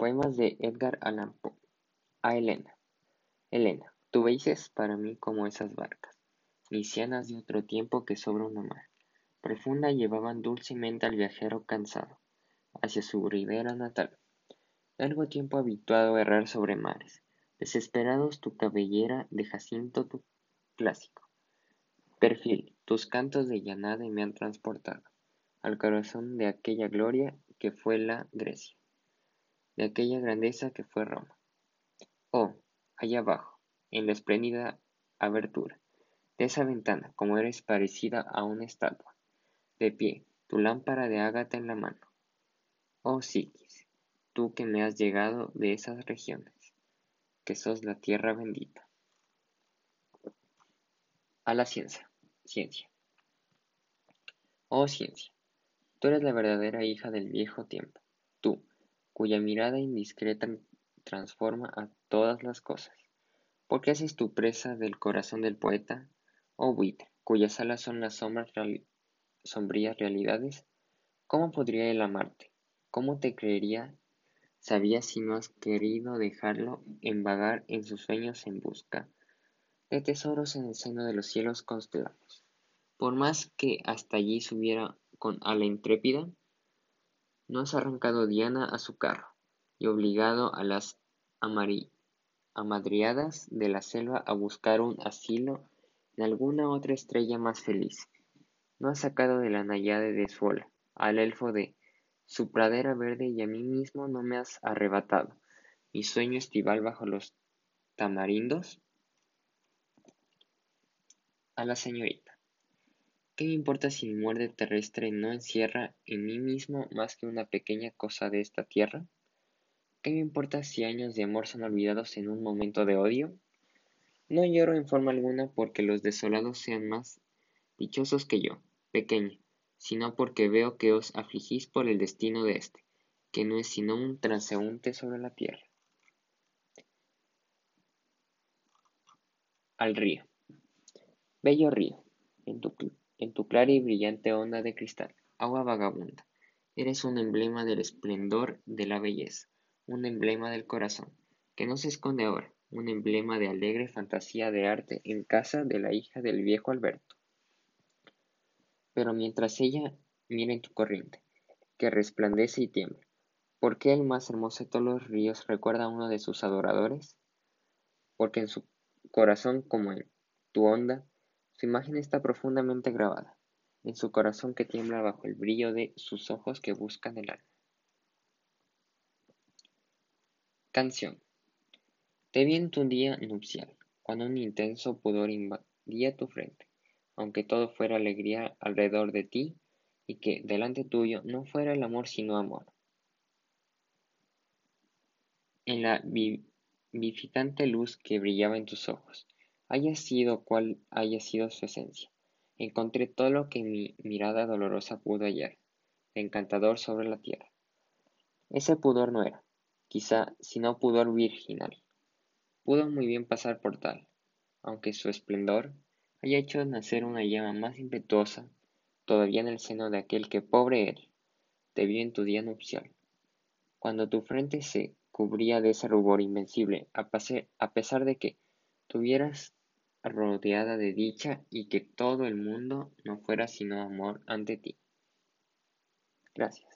Poemas de Edgar Allan Poe. A Elena. Elena, tú veis para mí como esas barcas, nicianas de otro tiempo que sobre una mar profunda llevaban dulcemente al viajero cansado hacia su ribera natal. Largo tiempo habituado a errar sobre mares, desesperados tu cabellera de jacinto tu clásico. Perfil, tus cantos de llanada me han transportado al corazón de aquella gloria que fue la Grecia de aquella grandeza que fue Roma. Oh, allá abajo, en la espléndida abertura de esa ventana, como eres parecida a una estatua, de pie, tu lámpara de ágata en la mano. Oh Psiquis, tú que me has llegado de esas regiones, que sos la tierra bendita. A la ciencia, ciencia. Oh ciencia, tú eres la verdadera hija del viejo tiempo, tú, cuya mirada indiscreta transforma a todas las cosas. ¿Por qué haces tu presa del corazón del poeta? Oh buitre, cuyas alas son las sombras sombrías realidades. ¿Cómo podría él amarte? ¿Cómo te creería? Sabía si no has querido dejarlo en vagar en sus sueños en busca de tesoros en el seno de los cielos constelados. Por más que hasta allí subiera con ala intrépida, no has arrancado Diana a su carro, y obligado a las amadriadas de la selva a buscar un asilo en alguna otra estrella más feliz. No has sacado de la Nayade de su ola, al elfo de su pradera verde y a mí mismo no me has arrebatado mi sueño estival bajo los tamarindos. A la señorita. ¿Qué me importa si mi muerte terrestre no encierra en mí mismo más que una pequeña cosa de esta tierra? ¿Qué me importa si años de amor son olvidados en un momento de odio? No lloro en forma alguna porque los desolados sean más dichosos que yo, pequeña, sino porque veo que os afligís por el destino de éste, que no es sino un transeúnte sobre la tierra. Al río. Bello río, en tu en tu clara y brillante onda de cristal, agua vagabunda. Eres un emblema del esplendor de la belleza, un emblema del corazón, que no se esconde ahora, un emblema de alegre fantasía de arte en casa de la hija del viejo Alberto. Pero mientras ella mira en tu corriente, que resplandece y tiembla, ¿por qué el más hermoso de todos los ríos recuerda a uno de sus adoradores? Porque en su corazón como en tu onda su imagen está profundamente grabada en su corazón que tiembla bajo el brillo de sus ojos que buscan el alma. Canción. Te vi en tu día nupcial, cuando un intenso pudor invadía tu frente, aunque todo fuera alegría alrededor de ti y que delante tuyo no fuera el amor sino amor. En la vivificante luz que brillaba en tus ojos, haya sido cual haya sido su esencia. Encontré todo lo que mi mirada dolorosa pudo hallar, encantador sobre la tierra. Ese pudor no era, quizá, sino pudor virginal. Pudo muy bien pasar por tal, aunque su esplendor haya hecho nacer una llama más impetuosa todavía en el seno de aquel que, pobre él, te vio en tu día nupcial. Cuando tu frente se cubría de ese rubor invencible, a, a pesar de que tuvieras rodeada de dicha y que todo el mundo no fuera sino amor ante ti. Gracias.